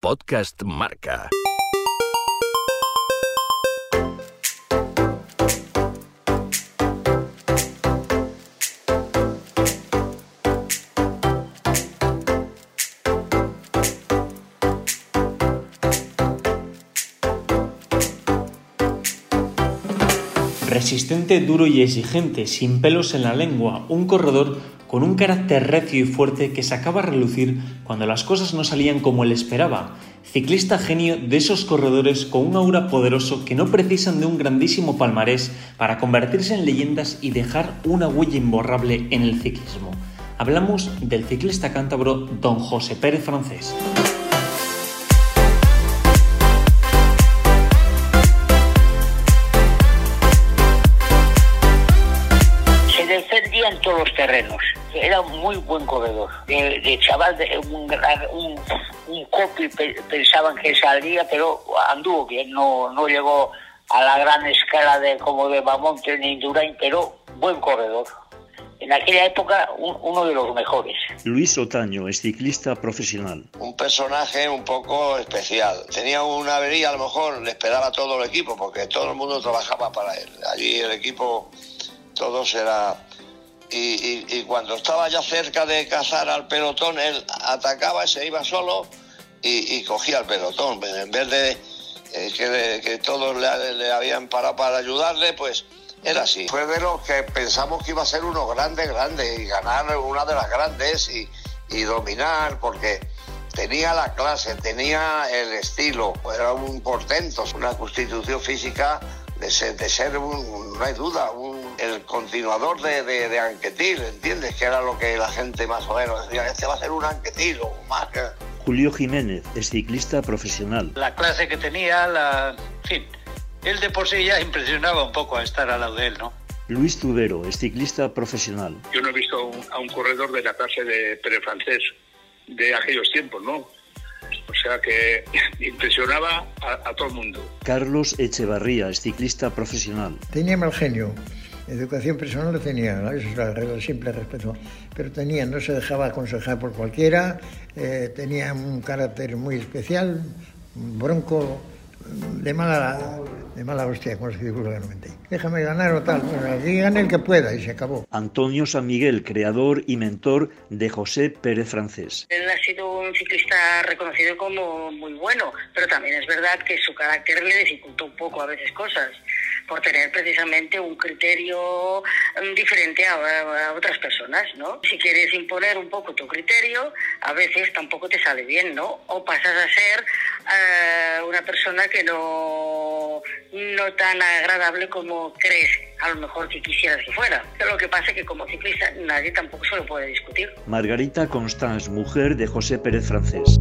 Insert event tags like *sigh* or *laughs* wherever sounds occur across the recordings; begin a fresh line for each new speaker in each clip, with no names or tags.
Podcast Marca.
Resistente, duro y exigente, sin pelos en la lengua, un corredor con un carácter recio y fuerte que sacaba a relucir cuando las cosas no salían como él esperaba. Ciclista genio de esos corredores con un aura poderoso que no precisan de un grandísimo palmarés para convertirse en leyendas y dejar una huella imborrable en el ciclismo. Hablamos del ciclista cántabro don José Pérez Francés.
se defendía en todos los terrenos. Era un muy buen corredor. De, de chaval, de un, un, un copy pe- pensaban que saldría, pero anduvo bien. No, no llegó a la gran escala de como de Bamonte ni Indurain, pero buen corredor. En aquella época, un- uno de los mejores.
Luis Otaño es ciclista profesional.
un personaje un poco especial. Tenía una avería, a lo mejor le esperaba todo el equipo, porque todo el mundo trabajaba para él. Allí el equipo, todos era... Y, cuando estaba ya cerca de cazar al pelotón, él atacaba y se iba solo y, cogía el pelotón. En vez de eh, que, todos le, habían parado para ayudarle, pues era así. Fue de los que pensamos que iba a ser uno grande, grande, y ganar una de las grandes y, dominar, porque tenía la clase, tenía el estilo, era un portento, una constitución física de ser, de ser un- no hay duda, un- el continuador de, de, de Anquetil, ¿entiendes? Que era lo que la gente más o menos decía, este va a ser un Anquetil o más que...
Julio Jiménez es ciclista profesional.
la clase que tenía, la, en fin, él de por sí ya impresionaba un poco a estar al lado de él, ¿no?
Luis Tudero es ciclista profesional.
yo no he visto a un, a un corredor de la clase de Pérez Francés de aquellos tiempos, ¿no? O sea que *laughs* impresionaba a, a todo el mundo.
Carlos Echevarría es ciclista profesional.
Tenía mal genio. Educación personal lo tenía, ¿no? eso es la regla simple respeto. Pero tenía, no se dejaba aconsejar por cualquiera, eh, tenía un carácter muy especial, bronco, de mala, de mala hostia, como se dice vulgarmente. Déjame ganar o tal, bueno, aquí gane el que pueda y se acabó.
Antonio San Miguel, creador y mentor de José Pérez Francés.
Él ha sido un ciclista reconocido como muy bueno, pero también es verdad que su carácter le dificultó un poco a veces cosas, por tener precisamente un criterio mm, diferente a, a otras personas, ¿no? Si quieres imponer un poco tu criterio, a veces tampoco te sale bien, ¿no? O pasas a ser eh, una persona que no, no tan agradable como crees a lo mejor que quisieras que fuera. Lo que pasa es que como ciclista nadie tampoco se lo puede discutir.
Margarita Constance, mujer de José Pérez Francés.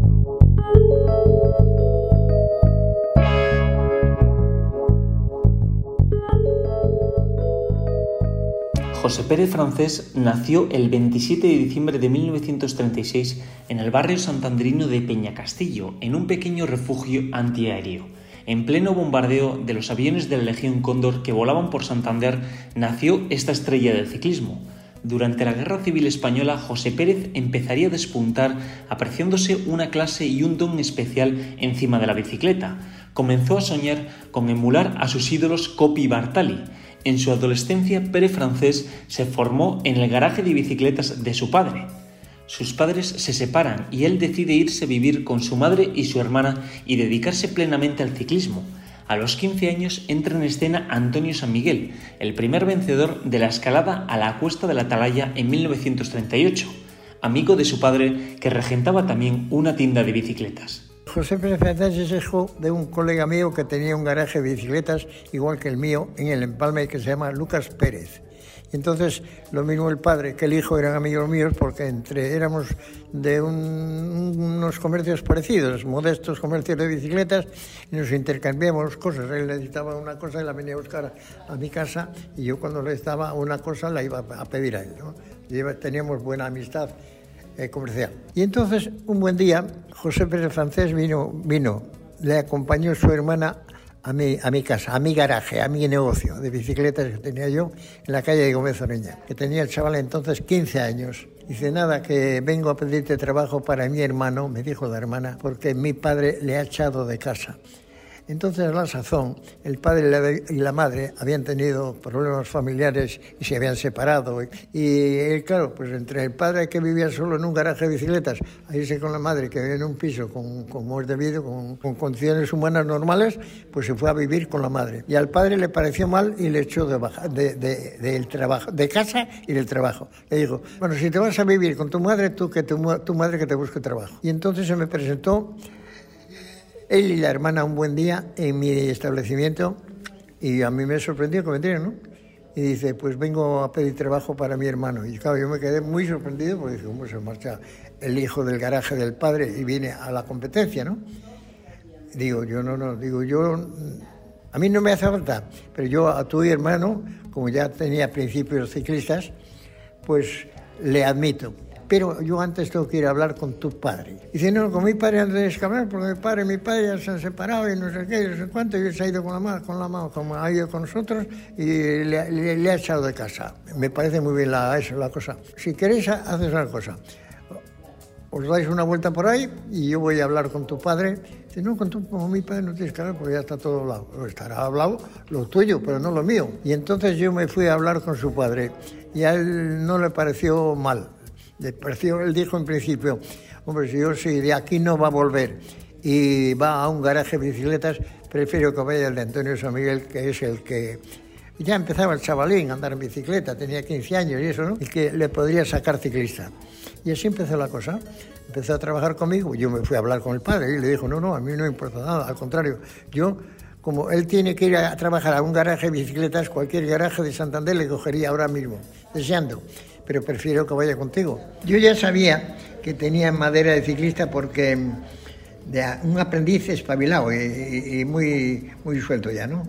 José Pérez Francés nació el 27 de diciembre de 1936 en el barrio santandrino de Peñacastillo, en un pequeño refugio antiaéreo. En pleno bombardeo de los aviones de la Legión Cóndor que volaban por Santander, nació esta estrella del ciclismo. Durante la Guerra Civil Española, José Pérez empezaría a despuntar apreciándose una clase y un don especial encima de la bicicleta. Comenzó a soñar con emular a sus ídolos Coppi y Bartali. En su adolescencia, Pérez Francés se formó en el garaje de bicicletas de su padre. Sus padres se separan y él decide irse a vivir con su madre y su hermana y dedicarse plenamente al ciclismo. A los 15 años entra en escena Antonio San Miguel, el primer vencedor de la escalada a la cuesta de la Atalaya en 1938, amigo de su padre que regentaba también una tienda de bicicletas.
José Pérez Francés es hijo de un colega mío que tenía un garaje de bicicletas igual que el mío en el Empalme que se llama Lucas Pérez. Entonces lo mismo el padre que el hijo eran amigos míos porque entre éramos de un- unos comercios parecidos, modestos comercios de bicicletas y nos intercambiamos cosas. Él necesitaba una cosa y la venía a buscar a mi casa y yo cuando le estaba una cosa la iba a pedir a él. ¿no? Y teníamos buena amistad eh, comercial. Y entonces, un buen día, José Pérez Francés vino, vino, le acompañó su hermana a mi, a mi casa, a mi garaje, a mi negocio de bicicletas que tenía yo en la calle de Gómez Oreña, que tenía el chaval entonces 15 años. Dice, nada, que vengo a pedirte trabajo para mi hermano, me dijo la hermana, porque mi padre le ha echado de casa. Entonces, a la sazón, el padre y la madre habían tenido problemas familiares y se habían separado. Y, claro, pues entre el padre que vivía solo en un garaje de bicicletas, a irse con la madre que vivía en un piso con, como es debido, con, con, condiciones humanas normales, pues se fue a vivir con la madre. Y al padre le pareció mal y le echó de, baja, de, de, trabajo, de casa y del trabajo. Le dijo, bueno, si te vas a vivir con tu madre, tú que tu madre que te busque trabajo. Y entonces se me presentó él y la hermana un buen día en mi establecimiento y a mí me sorprendió que me ¿no? Y dice, pues vengo a pedir trabajo para mi hermano. Y claro, yo me quedé muy sorprendido porque dije, ¿cómo se marcha el hijo del garaje del padre y viene a la competencia, no? Digo, yo no, no, digo, yo, a mí no me hace falta, pero yo a tu hermano, como ya tenía principios ciclistas, pues le admito pero yo antes tengo que ir a hablar con tu padre. Dice, no, con mi padre antes hablar, porque mi padre y mi padre ya se han separado y no sé qué, y no sé cuánto, y él se ha ido con la mano, con la mano como ha ido con nosotros, y le, ha echado de casa. Me parece muy bien la, la cosa. Si queréis, haces una cosa. Os dais una vuelta por ahí y yo voy a hablar con tu padre. Dice, no, con, tu, con mi padre no tienes que hablar porque ya está todo hablado. Estará hablado lo tuyo, pero no lo mío. Y entonces yo me fui a hablar con su padre y a él no le pareció mal él dijo en principio, hombre, si yo si de aquí no va a volver y va a un garaje de bicicletas, prefiero que vaya el de Antonio San Miguel, que es el que ya empezaba el chavalín a andar en bicicleta, tenía 15 años y eso, ¿no? Y que le podría sacar ciclista. Y así empezó la cosa. Empezó a trabajar conmigo, yo me fui a hablar con el padre y le dijo, no, no, a mí no me importa nada, al contrario, yo, como él tiene que ir a trabajar a un garaje de bicicletas, cualquier garaje de Santander le cogería ahora mismo, deseando pero prefiero que vaya contigo. Yo ya sabía que tenía madera de ciclista porque de un aprendiz espabilado y, muy, muy suelto ya, ¿no?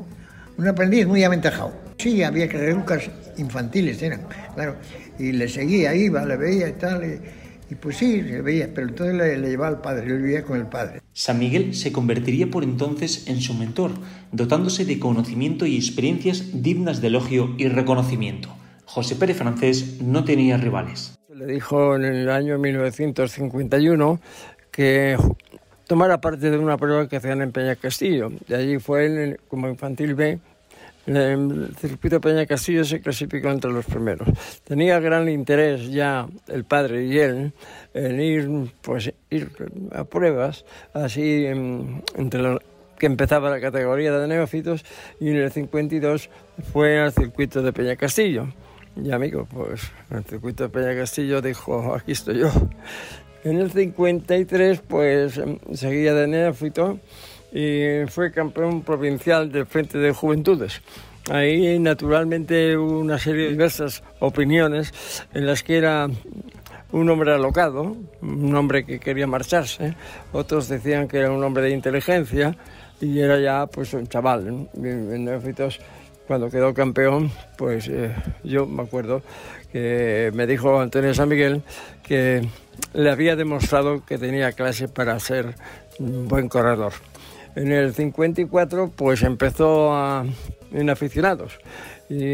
Un aprendiz muy aventajado. Sí, había carrerucas infantiles, eran, claro, y le seguía, iba, le veía y tal, y, pues sí, le veía, pero entonces le, le, llevaba al padre, él vivía con el padre.
San Miguel se convertiría por entonces en su mentor, dotándose de conocimiento y experiencias dignas de elogio y reconocimiento. José Pérez Francés no tenía rivales.
Le dijo en el año 1951 que tomara parte de una prueba que hacían en Peña Castillo. De allí fue como infantil B. El circuito Peña Castillo se clasificó entre los primeros. Tenía gran interés ya el padre y él en ir, pues, ir a pruebas, así entre que empezaba la categoría de neófitos y en el 52 fue al circuito de Peña Castillo. Y amigo, pues el circuito de Peña Castillo dijo, aquí estoy yo. En el 53, pues em, seguía de neófito y fue campeón provincial del Frente de Juventudes. Ahí naturalmente hubo una serie de diversas opiniones en las que era un hombre alocado, un hombre que quería marcharse, otros decían que era un hombre de inteligencia y era ya pues un chaval, en cuando quedó campeón, pues eh, yo me acuerdo que me dijo Antonio San Miguel que le había demostrado que tenía clase para ser un buen corredor. En el 54 pues empezó a, en aficionados y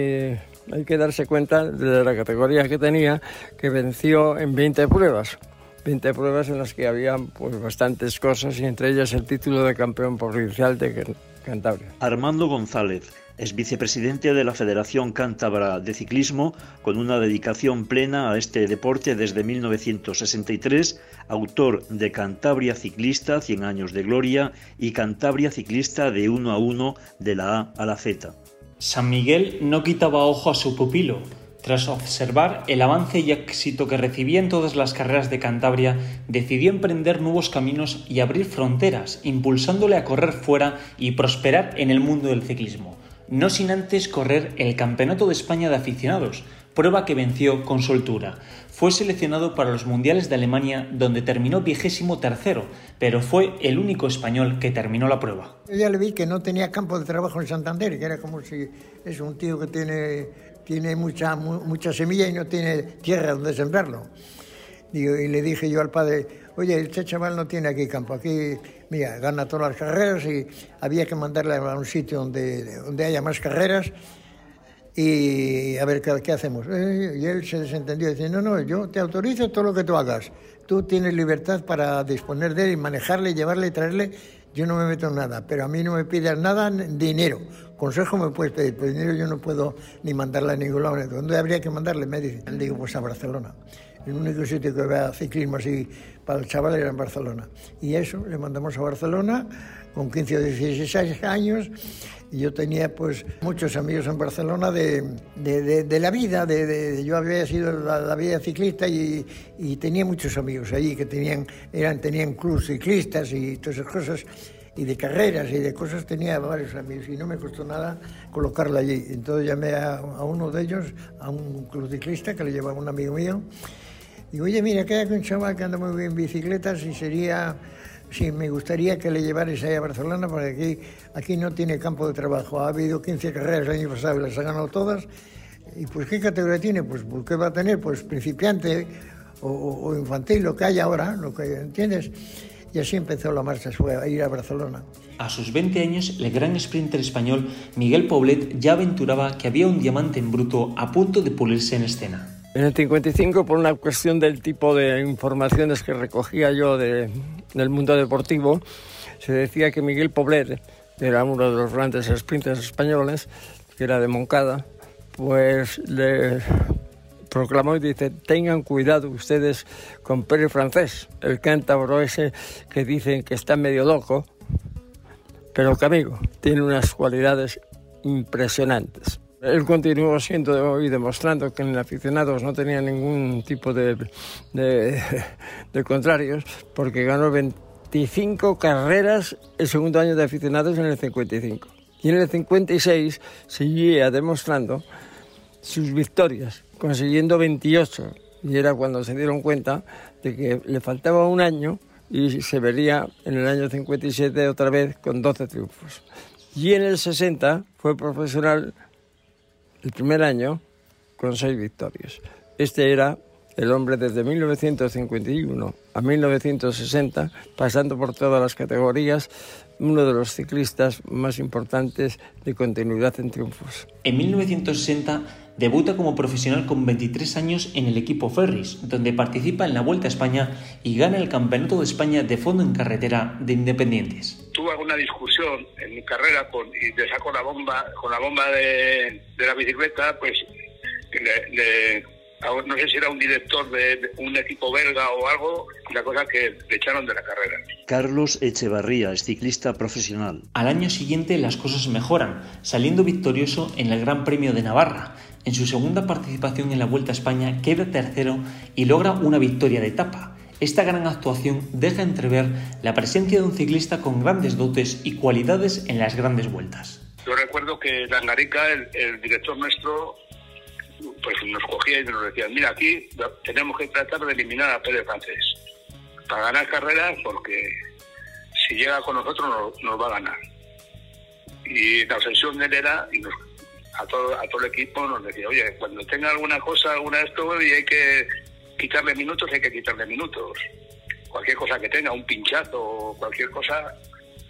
hay que darse cuenta de la categoría que tenía que venció en 20 pruebas. 20 pruebas en las que había pues, bastantes cosas y entre ellas el título de campeón provincial de Cantabria.
Armando González es vicepresidente de la Federación Cántabra de Ciclismo, con una dedicación plena a este deporte desde 1963, autor de Cantabria Ciclista, 100 años de gloria, y Cantabria Ciclista de 1 a 1 de la A a la Z.
San Miguel no quitaba ojo a su pupilo. Tras observar el avance y éxito que recibía en todas las carreras de Cantabria, decidió emprender nuevos caminos y abrir fronteras, impulsándole a correr fuera y prosperar en el mundo del ciclismo no sin antes correr el Campeonato de España de Aficionados, prueba que venció con soltura. Fue seleccionado para los Mundiales de Alemania, donde terminó vigésimo tercero, pero fue el único español que terminó la prueba.
Yo ya le vi que no tenía campo de trabajo en Santander, que era como si es un tío que tiene, tiene mucha, mucha semilla y no tiene tierra donde sembrarlo. y le dije yo al padre, oye, este chaval no tiene aquí campo, aquí mira, gana todas las carreras y había que mandarle a un sitio donde, donde haya más carreras. y a ver qué, hacemos. Eh, y él se desentendió, dice, no, no, yo te autorizo todo lo que tú hagas. Tú tienes libertad para disponer de él y manejarle, llevarle y traerle. Yo no me meto en nada, pero a mí no me pidas nada, dinero. Consejo me puedes pedir, pero dinero yo no puedo ni mandarle a ningún lado. ¿Dónde habría que mandarle? Me dice, digo, pues a Barcelona. El único sitio que vea ciclismo así para el chaval era en Barcelona. Y eso, le mandamos a Barcelona con 15 o 16 años y yo tenía pues muchos amigos en Barcelona de, de, la vida, de, yo había sido la, vida ciclista y, y, tenía muchos amigos allí que tenían, eran, tenían clubes ciclistas y todas esas cosas y de carreras y de cosas tenía varios amigos y no me costó nada colocarla allí. Entonces llamé a, a uno de ellos, a un club ciclista que le llevaba un amigo mío. Y oye, mira, que hay un chaval que anda muy bien en bicicletas y sería Sí, me gustaría que le llevarais ahí a Barcelona porque aquí, aquí no tiene campo de trabajo. Ha habido 15 carreras el año pasado y las ha ganado todas. ¿Y pues qué categoría tiene? Pues, pues ¿qué va a tener? Pues principiante o, infantil, lo que hay ahora, lo que entiendes. Y así empezó la marcha, fue a ir a Barcelona.
A sus 20 años, el gran sprinter español Miguel Poblet ya aventuraba que había un diamante en bruto a punto de pulirse en escena.
En el 55, por una cuestión del tipo de informaciones que recogía yo de, del mundo deportivo, se decía que Miguel Poblet, era uno de los grandes sprinters españoles, que era de Moncada, pues le proclamó y dice, tengan cuidado ustedes con Pérez Francés, el cántabro ese que dicen que está medio loco, pero que amigo, tiene unas cualidades impresionantes. Él continuó siendo y demostrando que en aficionados no tenía ningún tipo de, de, *laughs* contrarios, porque ganó 25 carreras el segundo año de aficionados en el 55. Y en el 56 seguía demostrando sus victorias, consiguiendo 28. Y era cuando se dieron cuenta de que le faltaba un año y se vería en el año 57 otra vez con 12 triunfos. Y en el 60 fue profesional el primer año con seis victorias. Este era el hombre desde 1951 a 1960, pasando por todas las categorías, uno de los ciclistas más importantes de continuidad en triunfos.
En 1960 debuta como profesional con 23 años en el equipo Ferris, donde participa en la Vuelta a España y gana el Campeonato de España de fondo en carretera de Independientes.
Tuve alguna discusión en mi carrera con, y le saco la bomba, con la bomba de, la bicicleta, pues le, no sé si era un director de un equipo belga o algo, la cosa que le echaron de la carrera.
Carlos Echevarría es ciclista profesional.
Al año siguiente las cosas mejoran, saliendo victorioso en el Gran Premio de Navarra. En su segunda participación en la Vuelta a España queda tercero y logra una victoria de etapa. Esta gran actuación deja entrever la presencia de un ciclista con grandes dotes y cualidades en las grandes vueltas.
Yo recuerdo que Langarica, el, el director nuestro, pues nos cogía y nos decía, mira, aquí tenemos que tratar de eliminar a Pérez Francés para ganar carreras porque si llega con nosotros nos, va a ganar. Y la obsesión de él era, y a, todo, a todo el equipo nos decía, oye, cuando tenga alguna cosa, alguna de esto, y hay que quitarle minutos, hay que quitarle minutos. Cualquier cosa que tenga, un pinchazo cualquier cosa,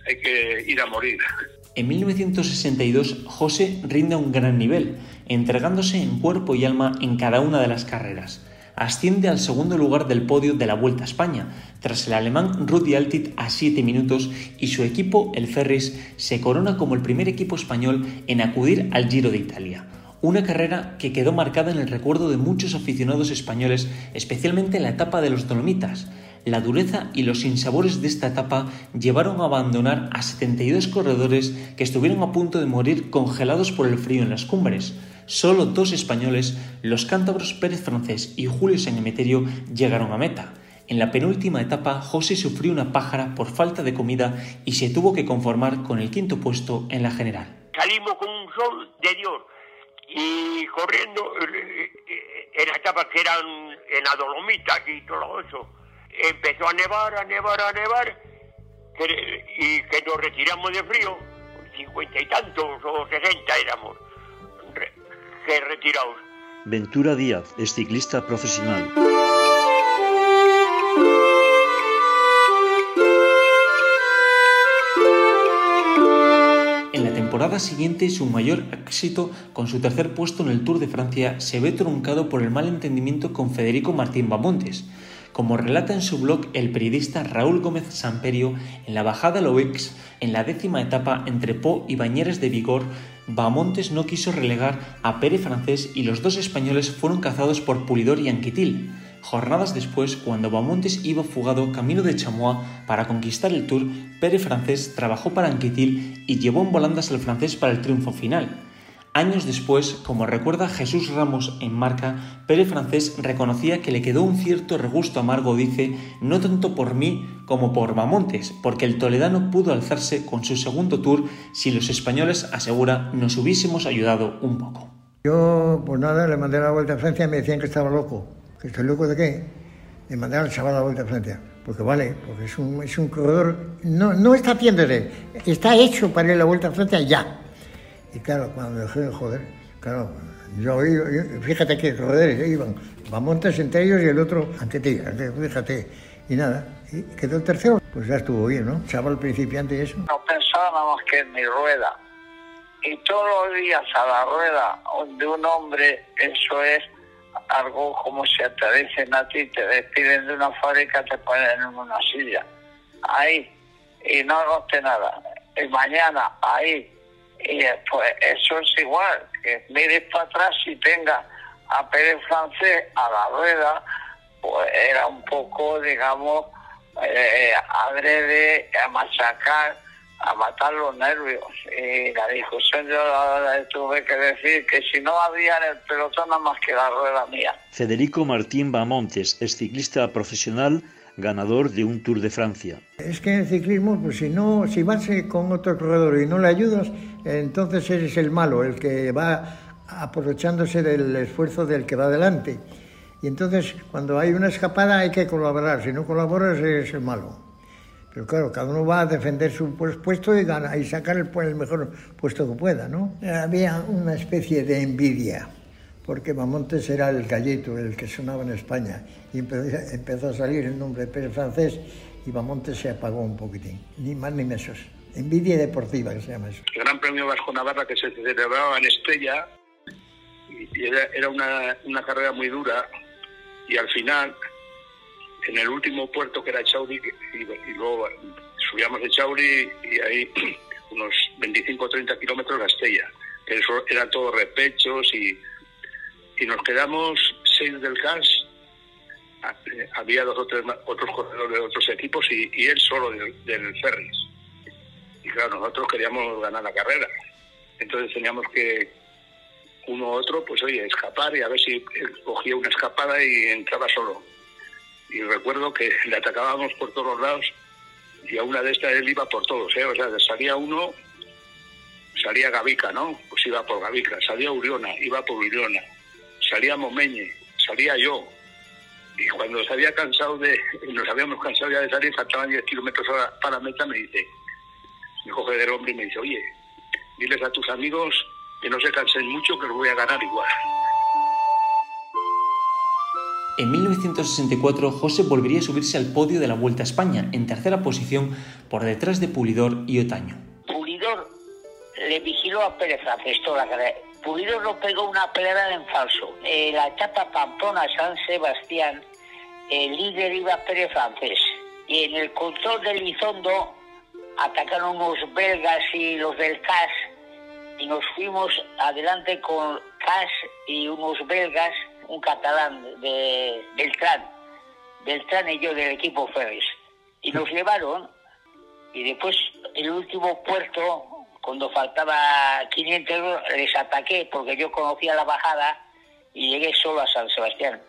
hay que ir a morir.
En 1962, José rinde a un gran nivel, entregándose en cuerpo y alma en cada una de las carreras. Asciende al segundo lugar del podio de la Vuelta a España, tras el alemán Rudi Altit a 7 minutos y su equipo, el Ferris, se corona como el primer equipo español en acudir al Giro de Italia. Una carrera que quedó marcada en el recuerdo de muchos aficionados españoles, especialmente en la etapa de los Dolomitas, la dureza y los sinsabores de esta etapa llevaron a abandonar a 72 corredores que estuvieron a punto de morir congelados por el frío en las cumbres. Solo dos españoles, los cántabros Pérez Francés y Julio San Emeterio, llegaron a meta. En la penúltima etapa, José sufrió una pájara por falta de comida y se tuvo que conformar con el quinto puesto en la general.
Salimos con un sol de Dios y corriendo eh, eh, en la etapa que eran en la Dolomita y todo eso empezó a nevar, a nevar, a nevar, y que nos retiramos de frío, cincuenta y tantos o sesenta éramos, que retirados.
Ventura Díaz es ciclista profesional.
Temporada siguiente su mayor éxito con su tercer puesto en el Tour de Francia se ve truncado por el mal entendimiento con Federico Martín Bamontes. Como relata en su blog el periodista Raúl Gómez Samperio, en la bajada Loex, en la décima etapa entre Po y Bañeres de Vigor, Bamontes no quiso relegar a Pere Francés y los dos españoles fueron cazados por Pulidor y Anquitil. Jornadas después, cuando Bamontes iba fugado camino de Chamois para conquistar el Tour, Pere Francés trabajó para Anquetil y llevó en volandas al francés para el triunfo final. Años después, como recuerda Jesús Ramos en Marca, Pere Francés reconocía que le quedó un cierto regusto amargo, dice, no tanto por mí como por Bamontes, porque el toledano pudo alzarse con su segundo tour si los españoles, asegura, nos hubiésemos ayudado un poco.
Yo, pues nada, le mandé la vuelta a Francia y me decían que estaba loco ¿Estoy loco de qué? De mandar al chaval a la vuelta a Francia. Porque vale, porque es un, es un corredor, no, no está haciéndose, está hecho para ir a la vuelta a Francia ya. Y claro, cuando dejé de joder, claro, yo, fíjate que corredores iban, montes entre ellos y el otro ante ti, fíjate. Y nada, y quedó el tercero, pues ya estuvo bien, ¿no? Chaval principiante y eso.
No pensábamos que en mi rueda. Y todos los días a la rueda de un hombre, eso es algo como si te dicen a ti, te despiden de una fábrica, te ponen en una silla. Ahí. Y no hagoste nada. Y mañana, ahí. Y pues eso es igual. Que mires para atrás y tenga a Pérez Francés a la rueda, pues era un poco, digamos, eh, adrede a machacar a matar los nervios. Y la discusión yo tuve que decir que si no había en el pelotón nada más que la rueda mía.
Federico Martín Bamontes es ciclista profesional ganador de un Tour de Francia.
Es que en el ciclismo, pues si no, si vas con otro corredor y no le ayudas, entonces eres el malo, el que va aprovechándose del esfuerzo del que va adelante. Y entonces, cuando hay una escapada hay que colaborar, si no colaboras eres el malo. Pero claro, cada uno va a defender su puesto y, gana, y sacar el, el mejor puesto que pueda, ¿no? Había una especie de envidia, porque Mamontes era el gallito, el que sonaba en España, y empezó, a salir el nombre de Pérez Francés y Mamontes se apagó un poquitín, ni más ni menos. Envidia deportiva, que se llama eso.
El Gran Premio Vasco Navarra que se celebraba en Estella, y era, era una, una carrera muy dura, y al final en el último puerto que era Chauri y, luego subíamos de Chauri y ahí *clears throat* unos 25 o 30 kilómetros a Estella. Eso eran todos repechos y, y nos quedamos seis del CAS. Había dos o tres otros corredores de otros equipos y, él solo del, del Ferris. Y claro, nosotros queríamos ganar la carrera. Entonces teníamos que uno u otro, pues oye, escapar y a ver si cogía una escapada y entraba solo y recuerdo que *laughs* le atacábamos por todos lados y a una de estas él iba por todos, ¿eh? o sea, salía uno, salía Gavica, ¿no? Pues iba por Gavica, salía Uriona, iba por Uriona, salía Momeñe, salía yo. Y cuando se había cansado de, *laughs* nos habíamos cansado ya de salir, faltaban 10 kilómetros para meta, me dice, me coge del hombre y me dice, oye, diles a tus amigos que no se cansen mucho, que los voy a ganar igual.
En 1964, José volvería a subirse al podio de la Vuelta a España, en tercera posición, por detrás de Pulidor y Otaño.
Pulidor le vigiló a Pérez toda la carrera. Pulidor lo pegó una pedra en falso. En la etapa Pamplona-San Sebastián, el líder iba Pérez Francés. Y en el control del Lizondo atacaron unos belgas y los del CAS y nos fuimos adelante con CAS y unos belgas un catalán de Beltrán, Beltrán y yo del equipo Ferris. Y nos llevaron y después el último puerto, cuando faltaba 500 euros, les ataqué porque yo conocía la bajada y llegué solo a San Sebastián.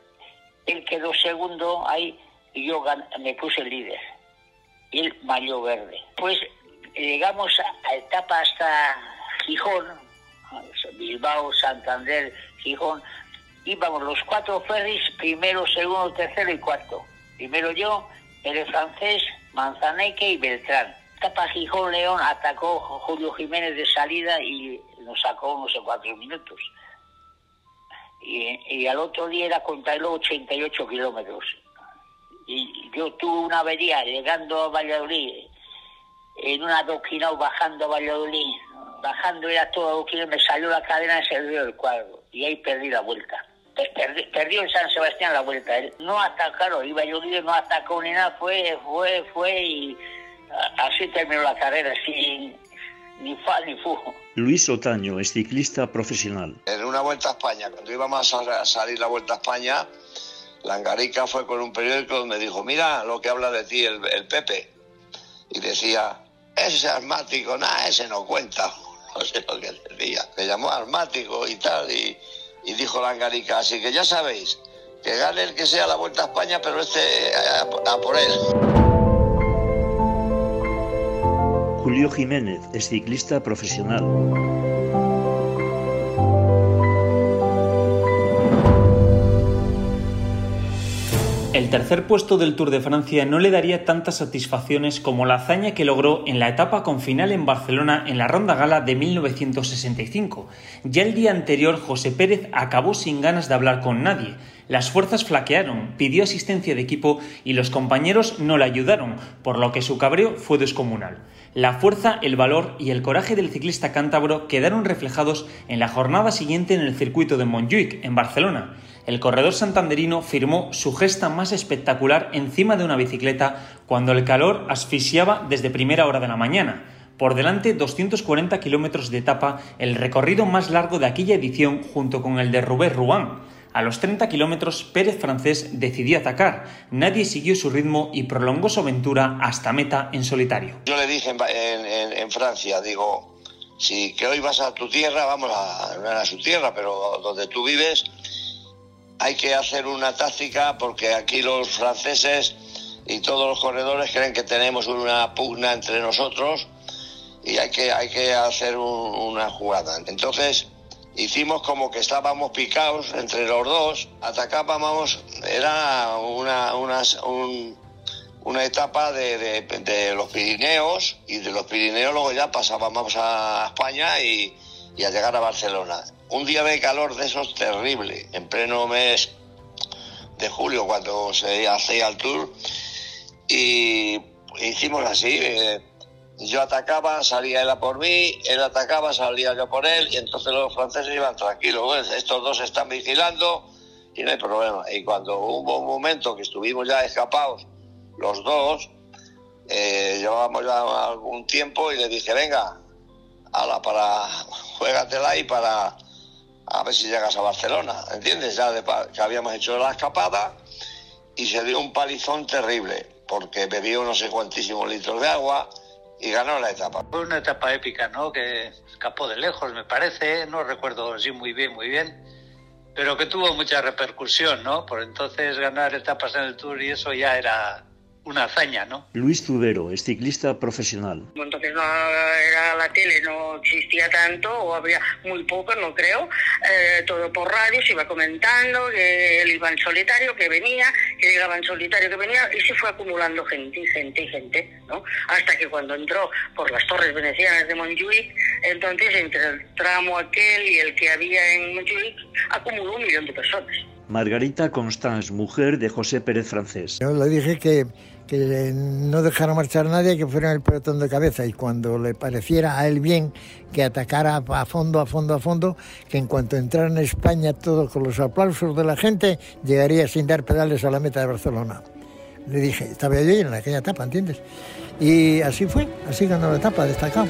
Él quedó segundo ahí y yo me puse líder. Y el mayo verde. Pues llegamos a, a etapa hasta Gijón, Bilbao, Santander, Gijón, íbamos los cuatro ferries, primero, segundo, tercero y cuarto. Primero yo, el francés, Manzaneque y Beltrán. Tapa Gijón León atacó Julio Jiménez de salida y nos sacó unos cuatro minutos. Y, al otro día era contarlo 88 kilómetros. Y yo tuve una avería llegando a Valladolid, en una adoquinado bajando a Valladolid, bajando ya todo que me salió la cadena y se río del cuadro. Y ahí perdí la vuelta. Perdí, perdió en San Sebastián la vuelta. Él no atacaron, iba yo no atacó ni nada, fue, fue, fue y así terminó la carrera, sin ni fa ni fu.
Luis Otaño es ciclista profesional.
En una vuelta a España, cuando íbamos a salir la vuelta a España, Langarica fue con un periódico donde dijo, mira lo que habla de ti el, el Pepe. Y decía, ese asmático, nada, ese no cuenta. *laughs* No sé lo que decía. Le llamó asmático y tal, y, y dijo Langarica, así que ya sabéis, que gane el que sea la vuelta a España, pero este a, a por él.
Julio Jiménez es ciclista profesional.
El tercer puesto del Tour de Francia no le daría tantas satisfacciones como la hazaña que logró en la etapa con final en Barcelona en la Ronda Gala de 1965. Ya el día anterior José Pérez acabó sin ganas de hablar con nadie. Las fuerzas flaquearon, pidió asistencia de equipo y los compañeros no le ayudaron, por lo que su cabreo fue descomunal. La fuerza, el valor y el coraje del ciclista cántabro quedaron reflejados en la jornada siguiente en el circuito de Montjuic, en Barcelona el corredor santanderino firmó su gesta más espectacular encima de una bicicleta cuando el calor asfixiaba desde primera hora de la mañana. Por delante 240 kilómetros de etapa, el recorrido más largo de aquella edición junto con el de Roubaix-Rouen. A los 30 kilómetros, Pérez Francés decidió atacar. Nadie siguió su ritmo y prolongó su aventura hasta meta en solitario.
Yo le dije en, Francia, digo, si que hoy vas a tu tierra, vamos a, a su tierra, pero donde tú vives, hay que hacer una táctica porque aquí los franceses y todos los corredores creen que tenemos una pugna entre nosotros y hay que, hay que hacer una jugada. Entonces hicimos como que estábamos picados entre los dos, atacábamos, era una, una etapa de, de, los Pirineos y de los Pirineos luego ya pasábamos a España y, y a llegar a Barcelona un día de calor de esos terrible, en pleno mes de julio cuando se hacía el tour y hicimos así, eh, yo atacaba, salía él a por mí, él atacaba, salía yo por él y entonces los franceses iban tranquilos, estos dos están vigilando y no hay problema. Y cuando hubo un momento que estuvimos ya escapados los dos, eh, llevábamos ya algún tiempo y le dije, venga, ala, para, juégatela y para a ver si llegas a Barcelona, ¿entiendes? Ya de, que habíamos hecho la escapada y se dio un palizón terrible, porque bebió no sé cuantísimos litros de agua y ganó la etapa.
Fue una etapa épica, ¿no? Que escapó de lejos, me parece, no recuerdo así muy bien, muy bien, pero que tuvo mucha repercusión, ¿no? Por entonces ganar etapas en el Tour y eso ya era una hazaña, ¿no?
Luis Tubero es ciclista profesional.
Entonces no era la tele, no existía tanto, o había muy poco, no creo. Eh, todo por radio se iba comentando que él iba en solitario, que venía, que llegaba en solitario, que venía, y se fue acumulando gente y gente y gente, ¿no? Hasta que cuando entró por las torres venecianas de Montjuic, entonces entre el tramo aquel y el que había en Montjuic, acumuló un millón de personas.
Margarita Constance, mujer de José Pérez Francés.
Yo le dije que que no dejara marchar a nadie, que fuera el pelotón de cabeza y cuando le pareciera a él bien que atacara a fondo, a fondo, a fondo, que en cuanto entrara en España todo con los aplausos de la gente, llegaría sin dar pedales a la meta de Barcelona. Le dije, estaba yo en aquella etapa, ¿entiendes? Y así fue, así ganó la etapa, destacado.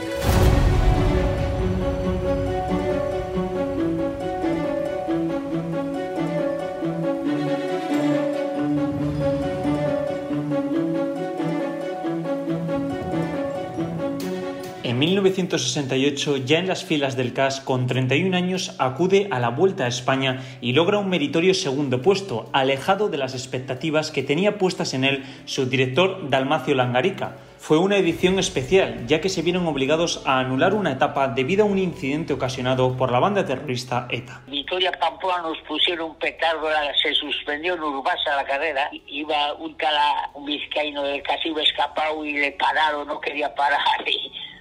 En 1968, ya en las filas del CAS, con 31 años, acude a la Vuelta a España y logra un meritorio segundo puesto, alejado de las expectativas que tenía puestas en él su director Dalmacio Langarica. Fue una edición especial, ya que se vieron obligados a anular una etapa debido a un incidente ocasionado por la banda terrorista ETA.
Victoria Pamplona nos pusieron un petardo, se suspendió en Urbasa la carrera, iba un cala, un vizcaíno del casi iba escapado y le pararon, no quería parar. *laughs*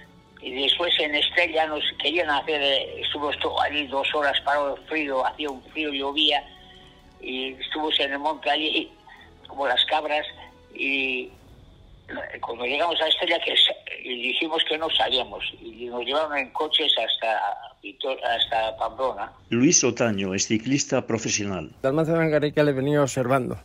y después en Estrella nos querían hacer, eh, estuvo allí dos horas parado frío, hacía un frío, llovía, y estuvo en el monte allí como las cabras, y, cuando llegamos a Estella que y dijimos que no salíamos y nos llevaron en coches hasta hasta Pamplona.
Luis Otaño es ciclista profesional.
Dalmacio Langarica le venía observando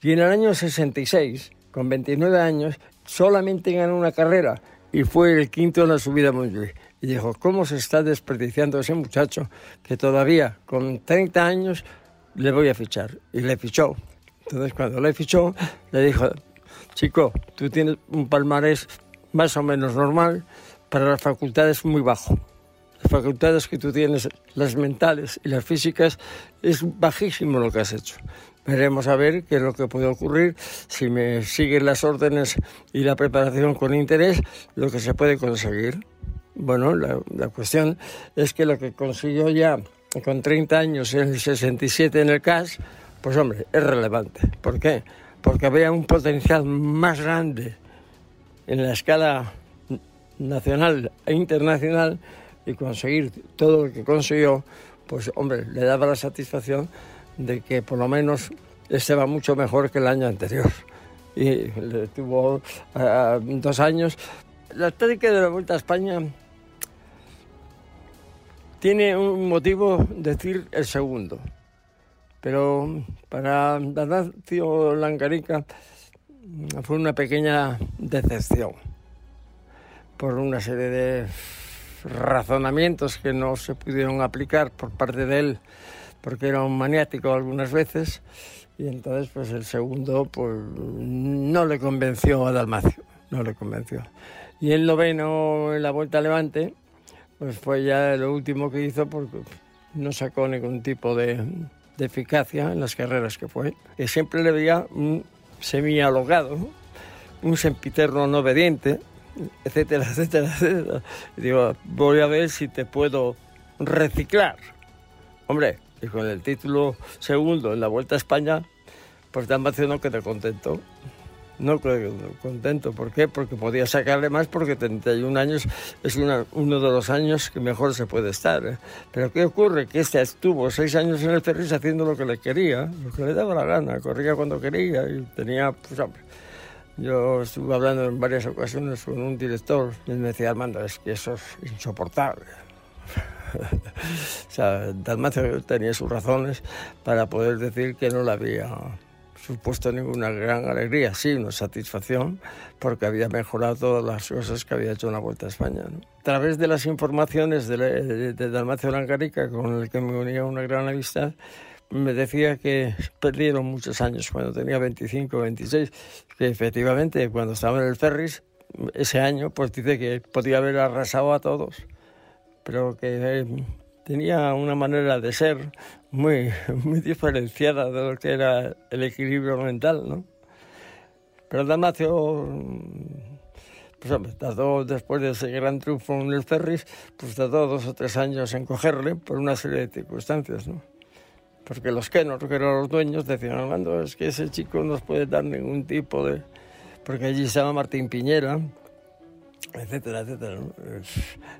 y en el año 66, con 29 años, solamente ganó una carrera y fue el quinto en la subida Montjuic. Y dijo, ¿cómo se está desperdiciando ese muchacho que todavía con 30 años le voy a fichar? Y le fichó. Entonces cuando le fichó, le dijo, chico, tú tienes un palmarés más o menos normal, para las facultades muy bajo. Las facultades que tú tienes, las mentales y las físicas, es bajísimo lo que has hecho. Veremos a ver qué es lo que puede ocurrir si me siguen las órdenes y la preparación con interés, lo que se puede conseguir. Bueno, la, la cuestión es que lo que consiguió ya con 30 años en el 67 en el CAS, pues hombre, es relevante. ¿Por qué? Porque había un potencial más grande en la escala nacional e internacional y conseguir todo lo que consiguió, pues hombre, le daba la satisfacción de que por lo menos este va mucho mejor que el año anterior. Y le tuvo uh, dos años. La táctica de la Vuelta a España tiene un motivo decir el segundo, pero para Danacio Langarica fue una pequeña decepción por una serie de razonamientos que no se pudieron aplicar por parte de él porque era un maniático algunas veces y entonces pues el segundo pues no le convenció a Dalmacio, no le convenció. Y el noveno en la Vuelta a Levante pues fue ya lo último que hizo porque no sacó ningún tipo de, de eficacia en las carreras que fue. Y siempre le veía un semi-alogado, un sempiterno no obediente, etcétera, *laughs* etcétera, etcétera. Y digo, voy a ver si te puedo reciclar. Hombre, y con el título segundo en la Vuelta a España, pues Dalmacio no quedé contento. No quedé contento. ¿Por qué? Porque podía sacarle más porque 31 años es uno de los años que mejor se puede estar. ¿eh? Pero ¿qué ocurre? Que este estuvo seis años en el Ferris haciendo lo que le quería, lo que le daba la gana, corría cuando quería y tenía, pues yo estuve hablando en varias ocasiones con un director y él me decía, Armando, es que eso es insoportable. *laughs* o sea, Dalmacio tenía sus razones para poder decir que no le había supuesto ninguna gran alegría, sí, una satisfacción, porque había mejorado todas las cosas que había hecho en la Vuelta a España. A través de las informaciones de, de, Dalmacio Langarica, con el que me unía una gran amistad, me decía que perdieron muchos años cuando tenía 25, 26, que efectivamente cuando estaba en el Ferris, ese año, pues dice que podía haber arrasado a todos, pero que eh, tenía una manera de ser muy, *laughs* muy diferenciada de lo que era el equilibrio mental, ¿no? Pero Damacio, pues hombre, tardó después de ese gran triunfo en el Ferris, pues tardó dos o tres años en cogerle por una serie de circunstancias, ¿no? porque los no, que eran los dueños, decían, Armando, es que ese chico no nos puede dar ningún tipo de... Porque allí estaba Martín Piñera, etcétera, etcétera.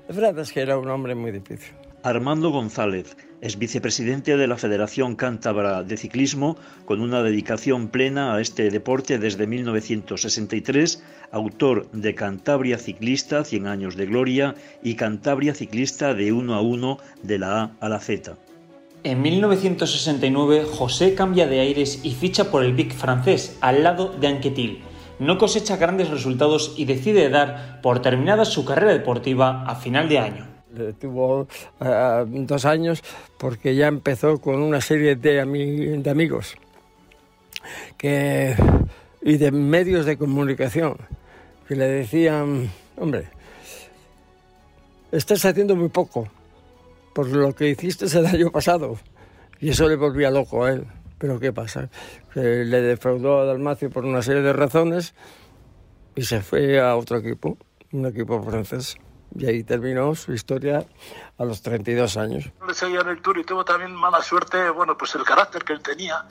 Es verdad es que era un hombre muy difícil.
Armando González es vicepresidente de la Federación Cántabra de Ciclismo con una dedicación plena a este deporte desde 1963, autor de Cantabria Ciclista, 100 años de gloria, y Cantabria Ciclista de 1 a 1 de la A a la Z.
En 1969, José cambia de aires y ficha por el Big francés, al lado de Anquetil. No cosecha grandes resultados y decide dar por terminada su carrera deportiva a final de año.
Tuvo dos años porque ya empezó con una serie de, ami de amigos y de medios de comunicación que le decían, hombre, estás haciendo muy poco, por lo que hiciste el año pasado. Y eso le volvía loco a él. Pero ¿qué pasa? Le defraudó a Dalmacio por una serie de razones y se fue a otro equipo, un equipo francés. Y ahí terminó su historia a los 32 años.
Le seguía en el Tour y tuvo también mala suerte, bueno, pues el carácter que él tenía.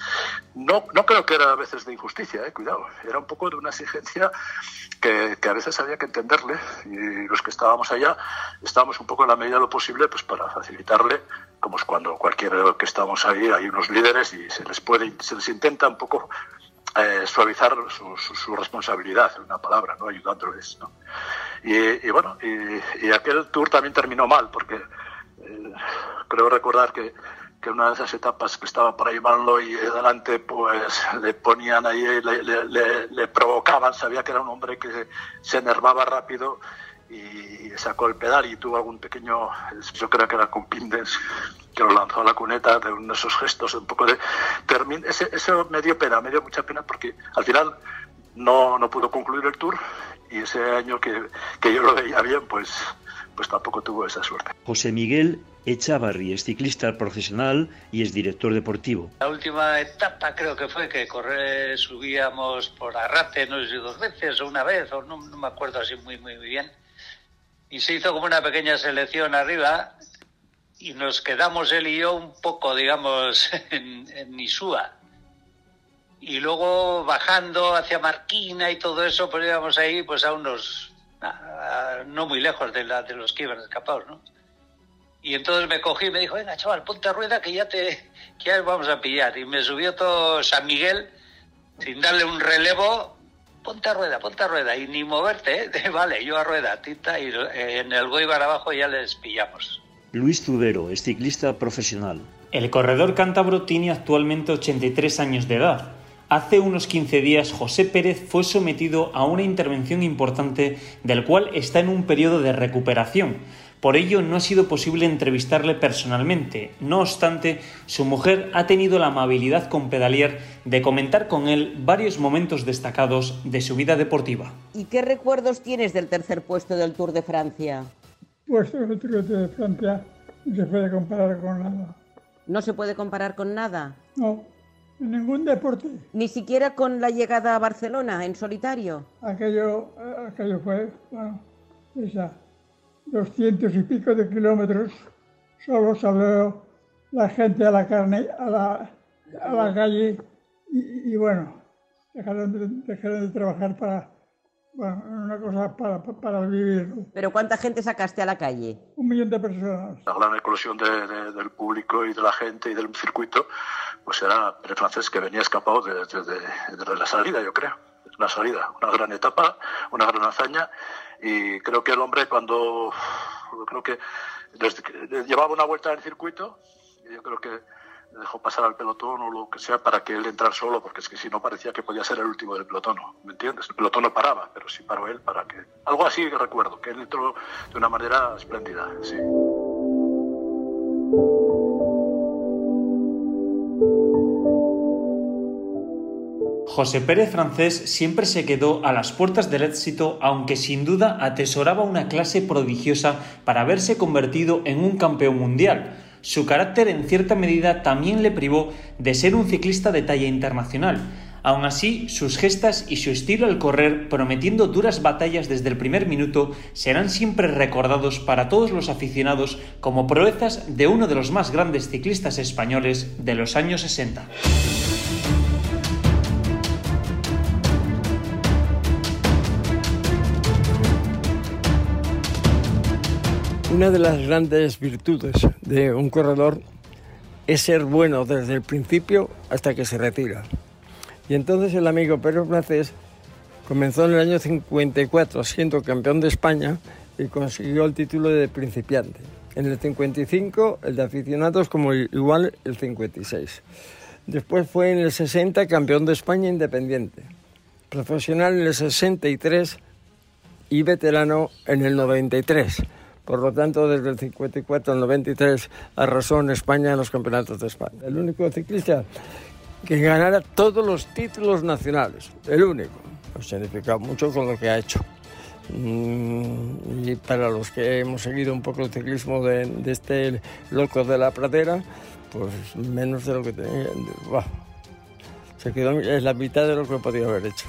No, no creo que era a veces de injusticia, eh, cuidado. Era un poco de una exigencia que, que, a veces había que entenderle y los que estábamos allá estábamos un poco en la medida de lo posible pues para facilitarle, como es cuando cualquiera que estamos ahí hay unos líderes y se les puede, se les intenta un poco eh, suavizar su, responsabilidad, en una palabra, ¿no? ayudándoles. ¿no? Y, bueno, y, aquel tour también terminó mal, porque eh, creo recordar que, que una de esas etapas que estaba por ahí malo y delante pues le ponían ahí, le, provocaban, sabía que era un hombre que se enervaba rápido y sacó el pedal y tuvo algún pequeño, yo creo que era con Pindens, que lo lanzó a la cuneta de uno de esos gestos, un poco de... Ese, eso me dio pena, me dio mucha pena porque al final no, no pudo concluir el tour y ese año que, que yo lo veía bien, pues, pues tampoco tuvo esa suerte.
José Miguel Echavarri es ciclista profesional y es director deportivo.
La última etapa creo que fue que correr, subíamos por Arrate, no sé si dos veces o una vez, o no, no me acuerdo así muy, muy bien y se hizo como una pequeña selección arriba y nos quedamos él y yo un poco, digamos, *laughs* en, en Isúa. Y luego bajando hacia Marquina y todo eso, pues íbamos ahí pues a unos, no muy lejos de, la, de los que iban escapados, ¿no? Y entonces me cogí y me dijo, venga, chaval, ponte a rueda que ya te que ya vamos a pillar. Y me subió todo San Miguel sin darle un relevo ponte a rueda, ponte a rueda, y ni moverte, ¿eh? *laughs* vale, yo a rueda, tita, y en el Goibar abajo ya les pillamos.
Luis Tubero es ciclista profesional.
El corredor cántabro tiene actualmente 83 años de edad. Hace unos 15 días José Pérez fue sometido a una intervención importante del cual está en un periodo de recuperación por ello no ha sido posible entrevistarle personalmente. No obstante, su mujer ha tenido la amabilidad con Pedalier de comentar con él varios momentos destacados de su vida deportiva.
¿Y qué recuerdos tienes del tercer puesto del Tour de Francia?
Puesto del Tour de Francia no se puede comparar con nada.
¿No se puede comparar con nada?
No, en ningún deporte.
¿Ni siquiera con la llegada a Barcelona en solitario?
Aquello, aquello fue, bueno, esa 200 y pico de kilómetros, solo salió la gente a la carne, a la, a la calle y, bueno, dejaron de, dejaron de, trabajar para, bueno, una cosa para, para, vivir.
¿Pero cuánta gente sacaste a la calle?
Un millón de personas.
La gran eclosión del público y de la gente y del circuito, pues era el francés que venía escapado desde de, la salida, yo creo. Una salida, una gran etapa, una gran hazaña y creo que el hombre cuando creo que llevaba una vuelta en el circuito y yo creo que dejó pasar al pelotón o lo que sea para que él entrara solo porque es que si no parecía que podía ser el último del pelotón ¿me entiendes? el pelotón no paraba pero sí paró él para que algo así que recuerdo que él entró de una manera espléndida sí
José Pérez Francés siempre se quedó a las puertas del éxito, aunque sin duda atesoraba una clase prodigiosa para haberse convertido en un campeón mundial. Su carácter en cierta medida también le privó de ser un ciclista de talla internacional. Aún así, sus gestas y su estilo al correr, prometiendo duras batallas desde el primer minuto, serán siempre recordados para todos los aficionados como proezas de uno de los más grandes ciclistas españoles de los años 60.
Una de las grandes virtudes de un corredor es ser bueno desde el principio hasta que se retira. Y entonces el amigo Pedro Francés comenzó en el año 54 siendo campeón de España y consiguió el título de principiante. En el 55 el de aficionados como igual el 56. Después fue en el 60 campeón de España independiente. Profesional en el 63 y veterano en el 93 por lo tanto, desde el 54 al 93 arrasó en España en los campeonatos de España. El único ciclista que ganara todos los títulos nacionales. El único. Ha significado mucho con lo que ha hecho. Mm, y para los que hemos seguido un poco el ciclismo de, este loco de la pradera, pues menos de lo que tenía. se quedó en la mitad de lo que podía haber hecho.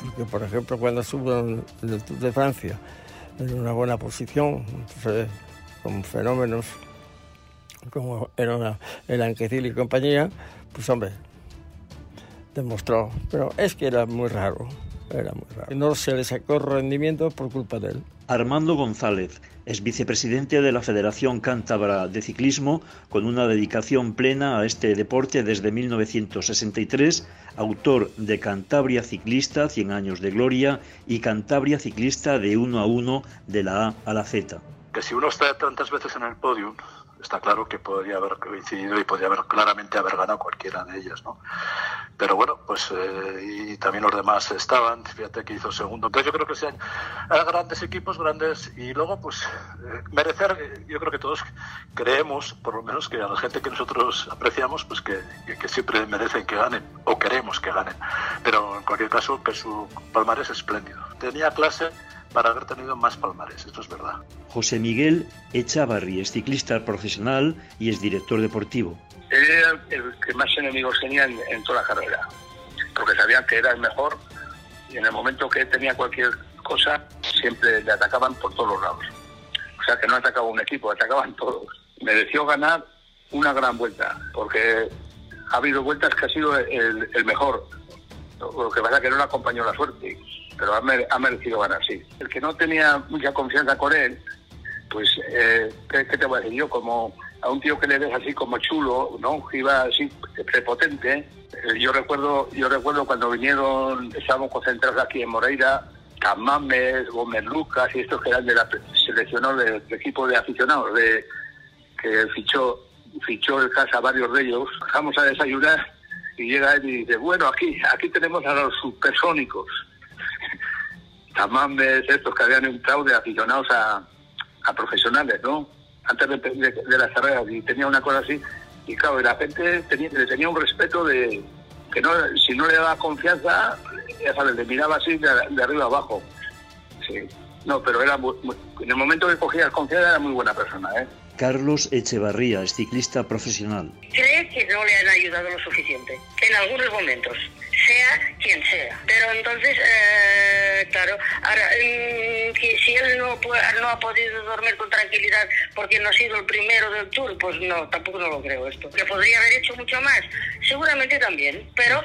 Porque, por ejemplo, cuando estuvo en el Tour de Francia, en una buena posición, con fenómenos como era el Anquecil y compañía, pues hombre, demostró. Pero es que era muy raro, era muy raro. No se le sacó rendimiento por culpa de él.
Armando González es vicepresidente de la Federación Cántabra de Ciclismo con una dedicación plena a este deporte desde 1963, autor de Cantabria Ciclista, 100 años de gloria, y Cantabria Ciclista de 1 a 1 de la A a la Z.
Que si uno está tantas veces en el podio, está claro que podría haber coincidido y podría haber claramente haber ganado cualquiera de ellas, ¿no? Pero bueno, pues eh, y también los demás estaban, fíjate que hizo segundo. Entonces yo creo que sean grandes equipos, grandes, y luego pues eh, merecer, eh, yo creo que todos creemos, por lo menos que a la gente que nosotros apreciamos, pues que, siempre merecen que ganen, o queremos que ganen. Pero en cualquier caso, que su palmarés es espléndido. Tenía clase para haber tenido más palmares, esto es verdad.
José Miguel Echavarri es ciclista profesional y es director deportivo.
Él era el que más enemigos tenía en, toda la carrera, porque sabían que era el mejor y en el momento que tenía cualquier cosa siempre le atacaban por todos los lados. O sea que no atacaba un equipo, atacaban todos. Mereció ganar una gran vuelta, porque ha habido vueltas que ha sido el, el mejor. Lo que pasa es que no le acompañó la suerte pero ha, merecido ganar, sí. El que no tenía mucha confianza con él, pues, eh, ¿qué, te voy a decir yo? Como a un tío que le ves así como chulo, ¿no? Que iba así prepotente. Eh, yo recuerdo yo recuerdo cuando vinieron, estábamos concentrados aquí en Moreira, Camames, Gómez Lucas y estos que eran de la selección del, equipo de aficionados de que fichó fichó el casa varios de ellos. Bajamos a desayunar y llega él y dice, bueno, aquí aquí tenemos a los supersónicos tamambes, estos que habían entrado de aficionados a, a profesionales, ¿no? Antes de, de, las carreras y tenía una cosa así. Y claro, la gente tenía, le tenía un respeto de que no si no le daba confianza, ya sabes, le miraba así de, arriba abajo. Sí. No, pero era en el momento que cogía confianza era muy buena persona, ¿eh?
Carlos Echevarría es ciclista profesional.
Cree que no le han ayudado lo suficiente, en algunos momentos, sea quien sea. Pero entonces, eh, claro, ahora, mm, si él no, no ha podido dormir con tranquilidad porque no ha sido el primero del tour, pues no, tampoco no lo creo esto. ¿Que podría haber hecho mucho más? Seguramente también, pero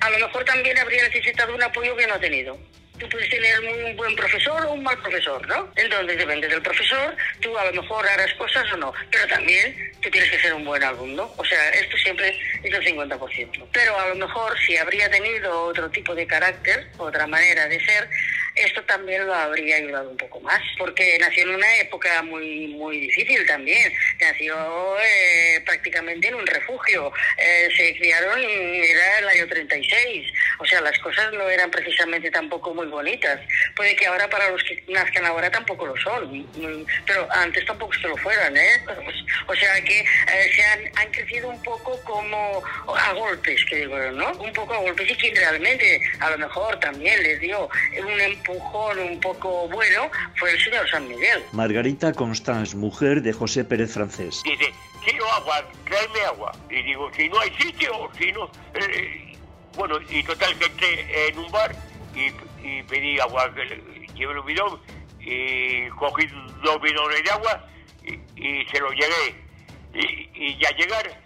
a lo mejor también habría necesitado un apoyo que no ha tenido. Tú puedes tener un buen profesor o un mal profesor, ¿no? Entonces depende del profesor, tú a lo mejor harás cosas o no, pero también tú tienes que ser un buen alumno. O sea, esto siempre es el 50%. Pero a lo mejor si habría tenido otro tipo de carácter, otra manera de ser, esto también lo habría ayudado un poco más, porque nació en una época muy muy difícil también. Nació eh, prácticamente en un refugio. Eh, se criaron, era el año 36. O sea, las cosas no eran precisamente tampoco muy bonitas. Puede que ahora para los que nazcan ahora tampoco lo son, pero antes tampoco se lo fueran, ¿eh? Pues, o sea que eh, se han, han, crecido un poco como a golpes, que digo, ¿no? Un poco a golpes y quien realmente a lo mejor también les dio un empujón un poco bueno fue el señor San Miguel.
Margarita Constance, mujer de José Pérez Francés.
Dice, quiero agua, tráeme agua. Y digo, si no hay sitio, si no... Eh, bueno, y total que entré en un bar y, y pedí agua, llevé un bidón y cogí dos bidones de agua y, se los llegué. Y, y, ya llegar,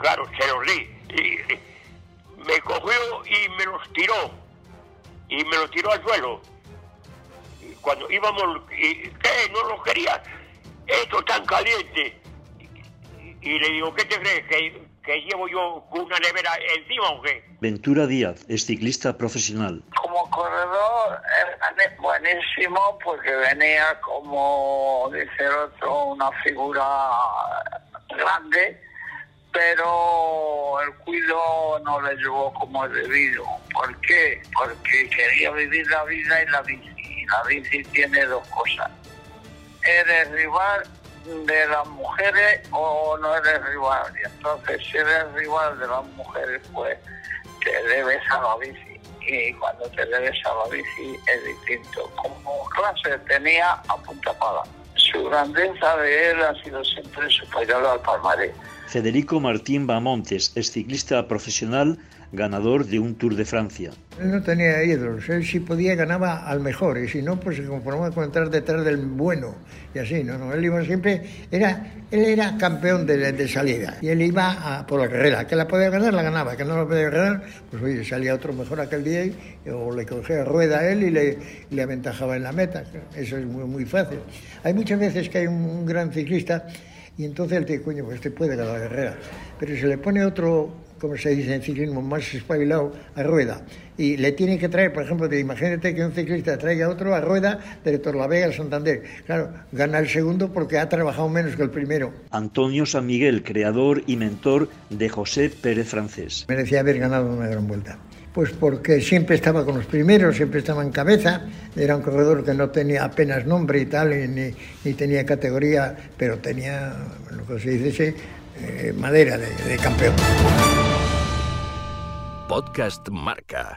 claro, se los di. Y, me cogió y me los tiró. Y me los tiró al suelo. Y cuando íbamos, y, ¿qué? ¿No los quería? Esto tan caliente. Y, le digo, ¿qué te crees? ¿Que, que llevo yo una nevera encima o qué?
Ventura Díaz es ciclista profesional.
Como corredor es buenísimo porque venía como, dice el otro, una figura grande, pero el cuido no le llevó como es debido. ¿Por qué? Porque quería vivir la vida y la bici. Y la bici tiene dos cosas. Eres rival de las mujeres o no eres rival. Y entonces, si eres rival de las mujeres, pues te debes a la bici. Y cuando te debes a la bici es distinto. Como clase tenía a punta pala. Su grandeza de él ha sido siempre superior al palmarés.
Federico Martín Bamontes es ciclista profesional ganador de un Tour de Francia.
Él no tenía ídolos, él si podía ganaba al mejor y si no pues se conformaba con entrar detrás del bueno y así, no, no, él iba siempre, era, él era campeón de, de salida y él iba a, por la carrera, que la podía ganar la ganaba, que no la podía ganar, pues oye, salía otro mejor aquel día y, o le cogía rueda a él y le, y le aventajaba en la meta, eso es muy, muy fácil. Hay muchas veces que hay un, un gran ciclista y entonces él dice, coño, pues este puede ganar la carrera, pero si le pone otro como se dice en ciclismo, más espabilado a rueda. Y le tiene que traer, por ejemplo, imagínate que un ciclista traiga otro a rueda de Torlavega al Santander. Claro, gana el segundo porque ha trabajado menos que el primero.
Antonio San Miguel, creador y mentor de José Pérez Francés.
Merecía haber ganado una gran vuelta. Pues porque siempre estaba con los primeros, siempre estaba en cabeza, era un corredor que no tenía apenas nombre y tal, ni, ni tenía categoría, pero tenía, lo que se dice, eh, madera de, de campeón.
Podcast Marca.